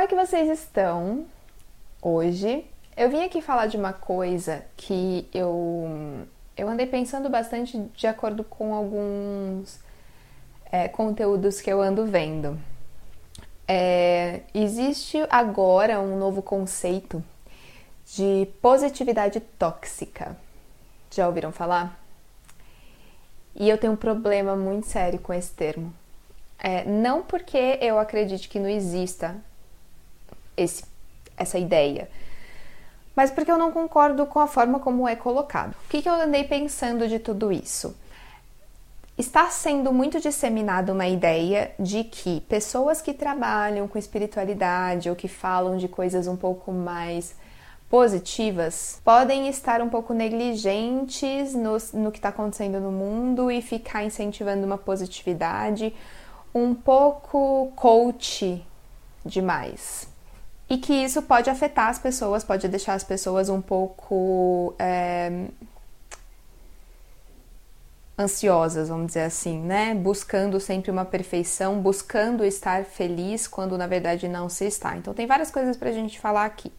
é que vocês estão hoje? Eu vim aqui falar de uma coisa que eu, eu andei pensando bastante de acordo com alguns é, conteúdos que eu ando vendo. É, existe agora um novo conceito de positividade tóxica. Já ouviram falar? E eu tenho um problema muito sério com esse termo. É, não porque eu acredite que não exista esse, essa ideia, mas porque eu não concordo com a forma como é colocado. O que, que eu andei pensando de tudo isso? Está sendo muito disseminada uma ideia de que pessoas que trabalham com espiritualidade ou que falam de coisas um pouco mais positivas podem estar um pouco negligentes no, no que está acontecendo no mundo e ficar incentivando uma positividade um pouco coach demais. E que isso pode afetar as pessoas, pode deixar as pessoas um pouco é, ansiosas, vamos dizer assim, né? Buscando sempre uma perfeição, buscando estar feliz quando na verdade não se está. Então, tem várias coisas para a gente falar aqui.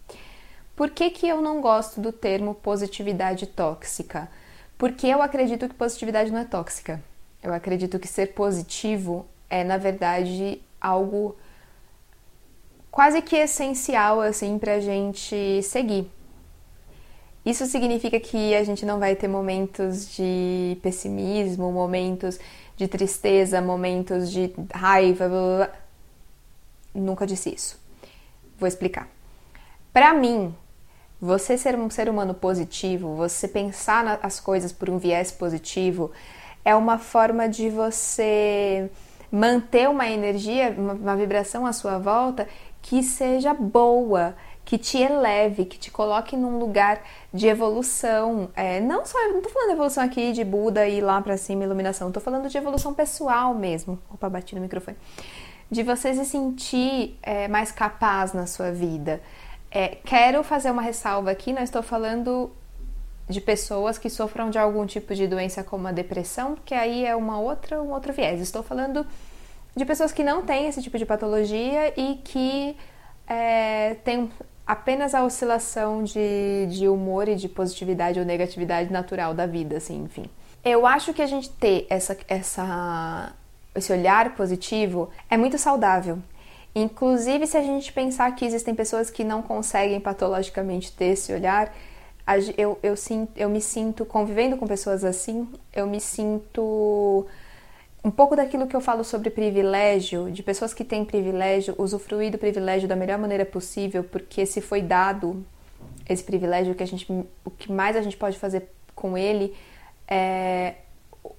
Por que, que eu não gosto do termo positividade tóxica? Porque eu acredito que positividade não é tóxica. Eu acredito que ser positivo é, na verdade, algo quase que essencial, assim, pra gente seguir. Isso significa que a gente não vai ter momentos de pessimismo, momentos de tristeza, momentos de raiva, blá, blá. Nunca disse isso. Vou explicar. Para mim, você ser um ser humano positivo, você pensar as coisas por um viés positivo, é uma forma de você manter uma energia, uma vibração à sua volta que seja boa, que te eleve, que te coloque num lugar de evolução. É, não só, não tô falando de evolução aqui de Buda e lá para cima, iluminação, tô falando de evolução pessoal mesmo. Opa, bati no microfone. De você se sentir é, mais capaz na sua vida. É, quero fazer uma ressalva aqui, não estou falando de pessoas que sofram de algum tipo de doença como a depressão, porque aí é uma outra, um outro viés. Estou falando de pessoas que não têm esse tipo de patologia e que é, têm apenas a oscilação de, de humor e de positividade ou negatividade natural da vida, assim, enfim. Eu acho que a gente ter essa, essa, esse olhar positivo é muito saudável. Inclusive, se a gente pensar que existem pessoas que não conseguem patologicamente ter esse olhar, eu, eu, sinto, eu me sinto, convivendo com pessoas assim, eu me sinto um pouco daquilo que eu falo sobre privilégio, de pessoas que têm privilégio, usufruir do privilégio da melhor maneira possível, porque se foi dado esse privilégio, que a gente, o que mais a gente pode fazer com ele é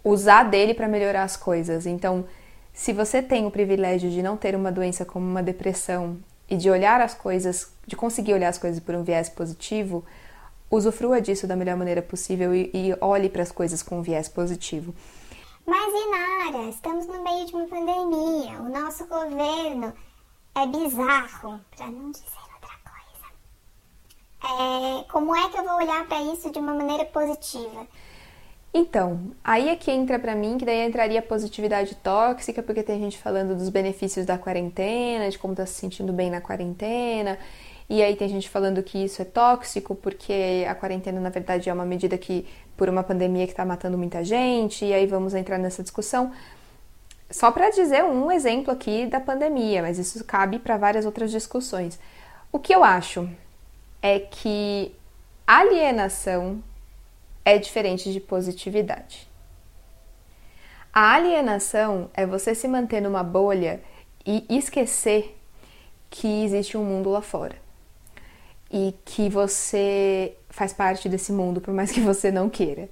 usar dele para melhorar as coisas. Então, se você tem o privilégio de não ter uma doença como uma depressão e de olhar as coisas, de conseguir olhar as coisas por um viés positivo, usufrua disso da melhor maneira possível e, e olhe para as coisas com um viés positivo. Mas Inara, estamos no meio de uma pandemia, o nosso governo é bizarro, para não dizer outra coisa. É, como é que eu vou olhar para isso de uma maneira positiva? Então, aí é que entra para mim, que daí entraria a positividade tóxica, porque tem gente falando dos benefícios da quarentena, de como tá se sentindo bem na quarentena, e aí tem gente falando que isso é tóxico, porque a quarentena, na verdade, é uma medida que, por uma pandemia que está matando muita gente, e aí vamos entrar nessa discussão. Só para dizer um exemplo aqui da pandemia, mas isso cabe para várias outras discussões. O que eu acho é que alienação é diferente de positividade. A alienação é você se manter numa bolha e esquecer que existe um mundo lá fora. E que você faz parte desse mundo, por mais que você não queira.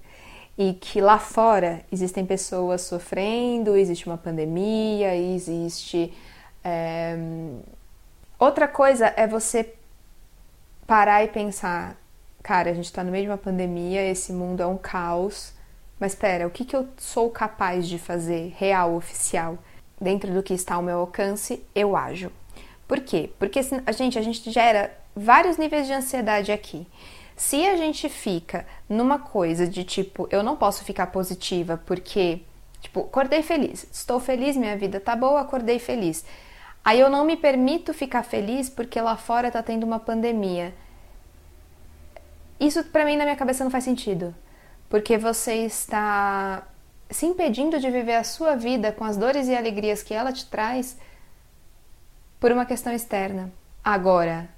E que lá fora existem pessoas sofrendo, existe uma pandemia, existe. É... Outra coisa é você parar e pensar: cara, a gente está no meio de uma pandemia, esse mundo é um caos, mas espera, o que, que eu sou capaz de fazer real, oficial? Dentro do que está ao meu alcance, eu ajo. Por quê? Porque a gente, a gente gera vários níveis de ansiedade aqui. Se a gente fica numa coisa de tipo, eu não posso ficar positiva porque, tipo, acordei feliz, estou feliz, minha vida tá boa, acordei feliz. Aí eu não me permito ficar feliz porque lá fora tá tendo uma pandemia. Isso para mim na minha cabeça não faz sentido, porque você está se impedindo de viver a sua vida com as dores e alegrias que ela te traz por uma questão externa. Agora,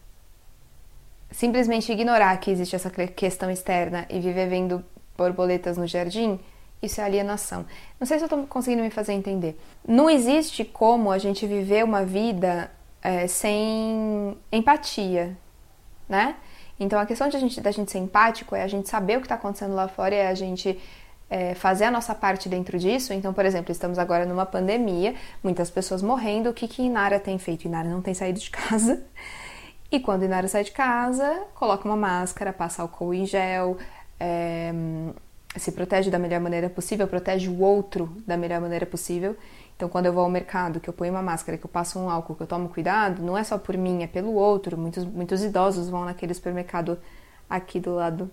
simplesmente ignorar que existe essa questão externa e viver vendo borboletas no jardim, isso é alienação. Não sei se eu estou conseguindo me fazer entender. Não existe como a gente viver uma vida é, sem empatia, né? Então a questão de a gente, da gente ser empático é a gente saber o que está acontecendo lá fora, é a gente é, fazer a nossa parte dentro disso. Então, por exemplo, estamos agora numa pandemia, muitas pessoas morrendo. O que, que Inara tem feito? Inara não tem saído de casa. E quando Inara sai de casa, coloca uma máscara, passa álcool em gel, é, se protege da melhor maneira possível, protege o outro da melhor maneira possível. Então, quando eu vou ao mercado, que eu ponho uma máscara, que eu passo um álcool, que eu tomo cuidado, não é só por mim, é pelo outro. Muitos, muitos idosos vão naquele supermercado aqui do lado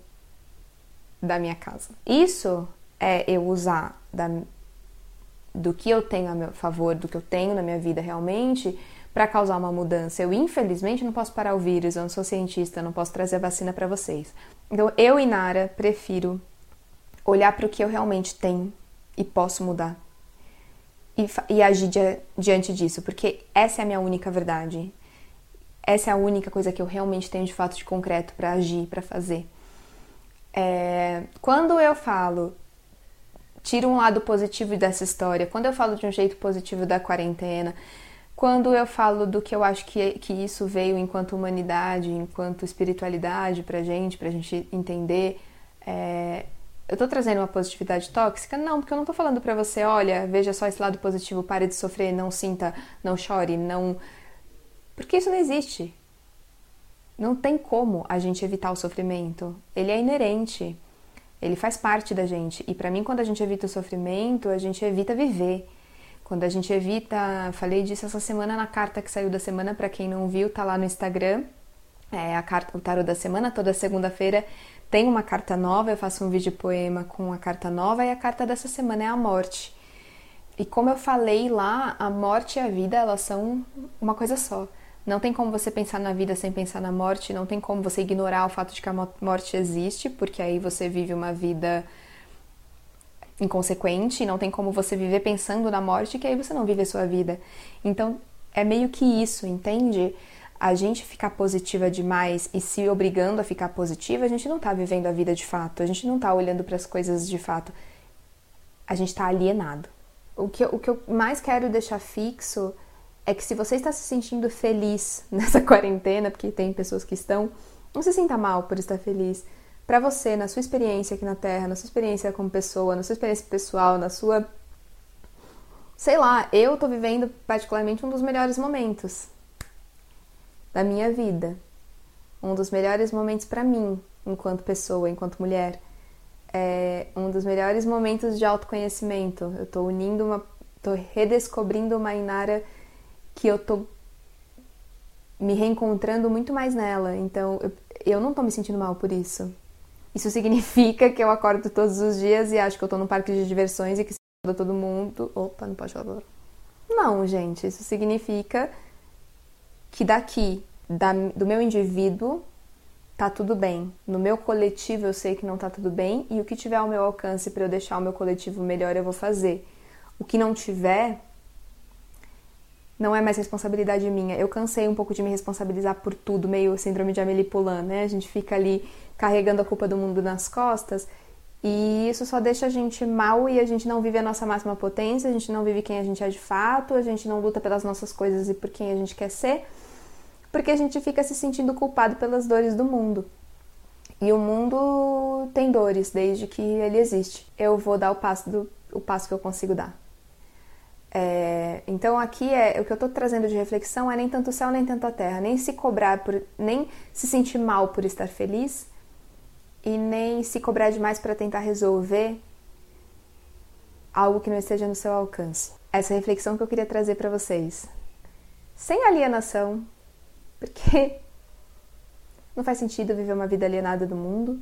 da minha casa. Isso é eu usar da, do que eu tenho a meu favor, do que eu tenho na minha vida realmente, para causar uma mudança. Eu, infelizmente, não posso parar o vírus, eu não sou cientista, não posso trazer a vacina para vocês. Então, eu e Nara prefiro olhar para o que eu realmente tenho e posso mudar. E, e agir di diante disso, porque essa é a minha única verdade. Essa é a única coisa que eu realmente tenho de fato de concreto para agir, para fazer. É, quando eu falo tiro um lado positivo dessa história, quando eu falo de um jeito positivo da quarentena, quando eu falo do que eu acho que, que isso veio enquanto humanidade, enquanto espiritualidade pra gente, pra gente entender, é, eu tô trazendo uma positividade tóxica? Não, porque eu não tô falando pra você, olha, veja só esse lado positivo, pare de sofrer, não sinta, não chore, não. Porque isso não existe. Não tem como a gente evitar o sofrimento. Ele é inerente. Ele faz parte da gente. E para mim, quando a gente evita o sofrimento, a gente evita viver. Quando a gente evita, falei disso essa semana na carta que saiu da semana, para quem não viu, tá lá no Instagram. É a carta, o tarot da semana, toda segunda-feira tem uma carta nova, eu faço um vídeo poema com a carta nova e a carta dessa semana é a morte. E como eu falei lá, a morte e a vida, elas são uma coisa só. Não tem como você pensar na vida sem pensar na morte, não tem como você ignorar o fato de que a morte existe, porque aí você vive uma vida inconsequente, não tem como você viver pensando na morte, que aí você não vive a sua vida. Então, é meio que isso, entende? A gente ficar positiva demais e se obrigando a ficar positiva, a gente não tá vivendo a vida de fato, a gente não tá olhando para as coisas de fato. A gente tá alienado. O que, o que eu mais quero deixar fixo é que se você está se sentindo feliz nessa quarentena, porque tem pessoas que estão, não se sinta mal por estar feliz. Para você, na sua experiência aqui na Terra, na sua experiência como pessoa, na sua experiência pessoal, na sua. Sei lá, eu tô vivendo particularmente um dos melhores momentos da minha vida. Um dos melhores momentos para mim, enquanto pessoa, enquanto mulher. É um dos melhores momentos de autoconhecimento. Eu tô unindo uma. tô redescobrindo uma Inara que eu tô me reencontrando muito mais nela. Então, eu, eu não tô me sentindo mal por isso. Isso significa que eu acordo todos os dias e acho que eu tô num parque de diversões e que se todo mundo. Opa, não pode falar. Não, gente, isso significa que daqui, da, do meu indivíduo, tá tudo bem. No meu coletivo eu sei que não tá tudo bem e o que tiver ao meu alcance para eu deixar o meu coletivo melhor eu vou fazer. O que não tiver, não é mais responsabilidade minha. Eu cansei um pouco de me responsabilizar por tudo, meio síndrome de Amélie Poulain, né? A gente fica ali carregando a culpa do mundo nas costas e isso só deixa a gente mal e a gente não vive a nossa máxima potência, a gente não vive quem a gente é de fato, a gente não luta pelas nossas coisas e por quem a gente quer ser, porque a gente fica se sentindo culpado pelas dores do mundo. E o mundo tem dores desde que ele existe. Eu vou dar o passo, do, o passo que eu consigo dar. É, então aqui é o que eu estou trazendo de reflexão é nem tanto o céu nem tanto a terra, nem se cobrar por, nem se sentir mal por estar feliz e nem se cobrar demais para tentar resolver algo que não esteja no seu alcance. Essa reflexão que eu queria trazer para vocês, sem alienação, porque não faz sentido viver uma vida alienada do mundo.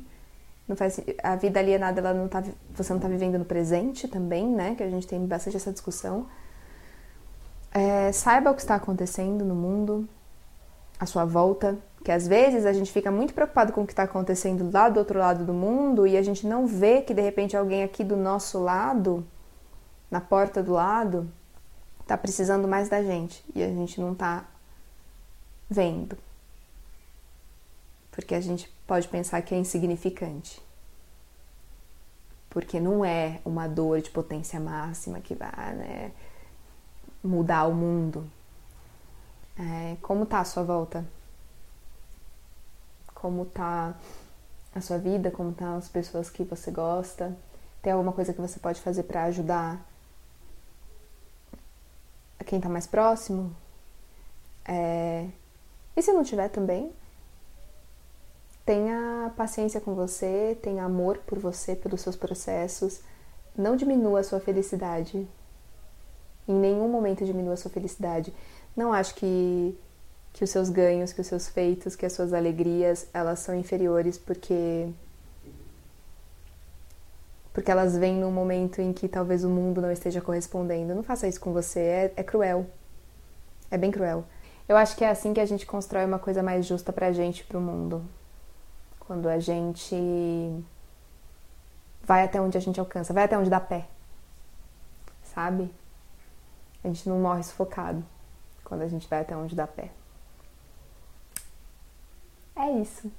Não faz a vida alienada ela não tá você não está vivendo no presente também, né? Que a gente tem bastante essa discussão. É, é, saiba o que está acontecendo no mundo, à sua volta, que às vezes a gente fica muito preocupado com o que está acontecendo lá do outro lado do mundo e a gente não vê que de repente alguém aqui do nosso lado, na porta do lado, está precisando mais da gente e a gente não está vendo. Porque a gente pode pensar que é insignificante. Porque não é uma dor de potência máxima que vai né, mudar o mundo. É, como tá a sua volta? Como tá a sua vida? Como tá as pessoas que você gosta? Tem alguma coisa que você pode fazer para ajudar quem tá mais próximo? É... E se não tiver também? Tenha paciência com você, tenha amor por você, pelos seus processos. Não diminua a sua felicidade. Em nenhum momento diminua a sua felicidade. Não acho que, que os seus ganhos, que os seus feitos, que as suas alegrias, elas são inferiores porque porque elas vêm num momento em que talvez o mundo não esteja correspondendo. Não faça isso com você, é, é cruel. É bem cruel. Eu acho que é assim que a gente constrói uma coisa mais justa pra gente pro mundo. Quando a gente vai até onde a gente alcança, vai até onde dá pé. Sabe? A gente não morre sufocado quando a gente vai até onde dá pé. Isso.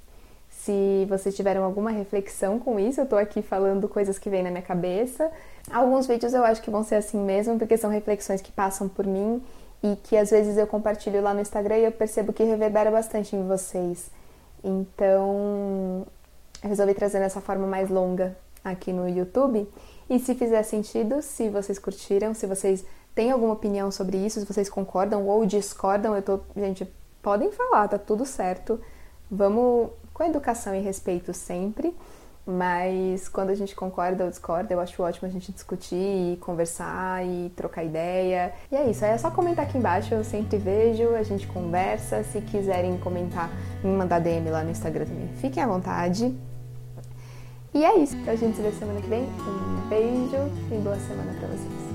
Se vocês tiveram alguma reflexão com isso, eu tô aqui falando coisas que vêm na minha cabeça. Alguns vídeos eu acho que vão ser assim mesmo, porque são reflexões que passam por mim e que às vezes eu compartilho lá no Instagram e eu percebo que reverbera bastante em vocês. Então, eu resolvi trazer dessa forma mais longa aqui no YouTube. E se fizer sentido, se vocês curtiram, se vocês têm alguma opinião sobre isso, se vocês concordam ou discordam, eu tô, gente, podem falar, tá tudo certo. Vamos com educação e respeito sempre, mas quando a gente concorda ou discorda, eu acho ótimo a gente discutir e conversar e trocar ideia. E é isso, é só comentar aqui embaixo, eu sempre vejo, a gente conversa. Se quiserem comentar, me mandar DM lá no Instagram também, fiquem à vontade. E é isso, a gente se vê semana que vem. Um beijo e boa semana para vocês.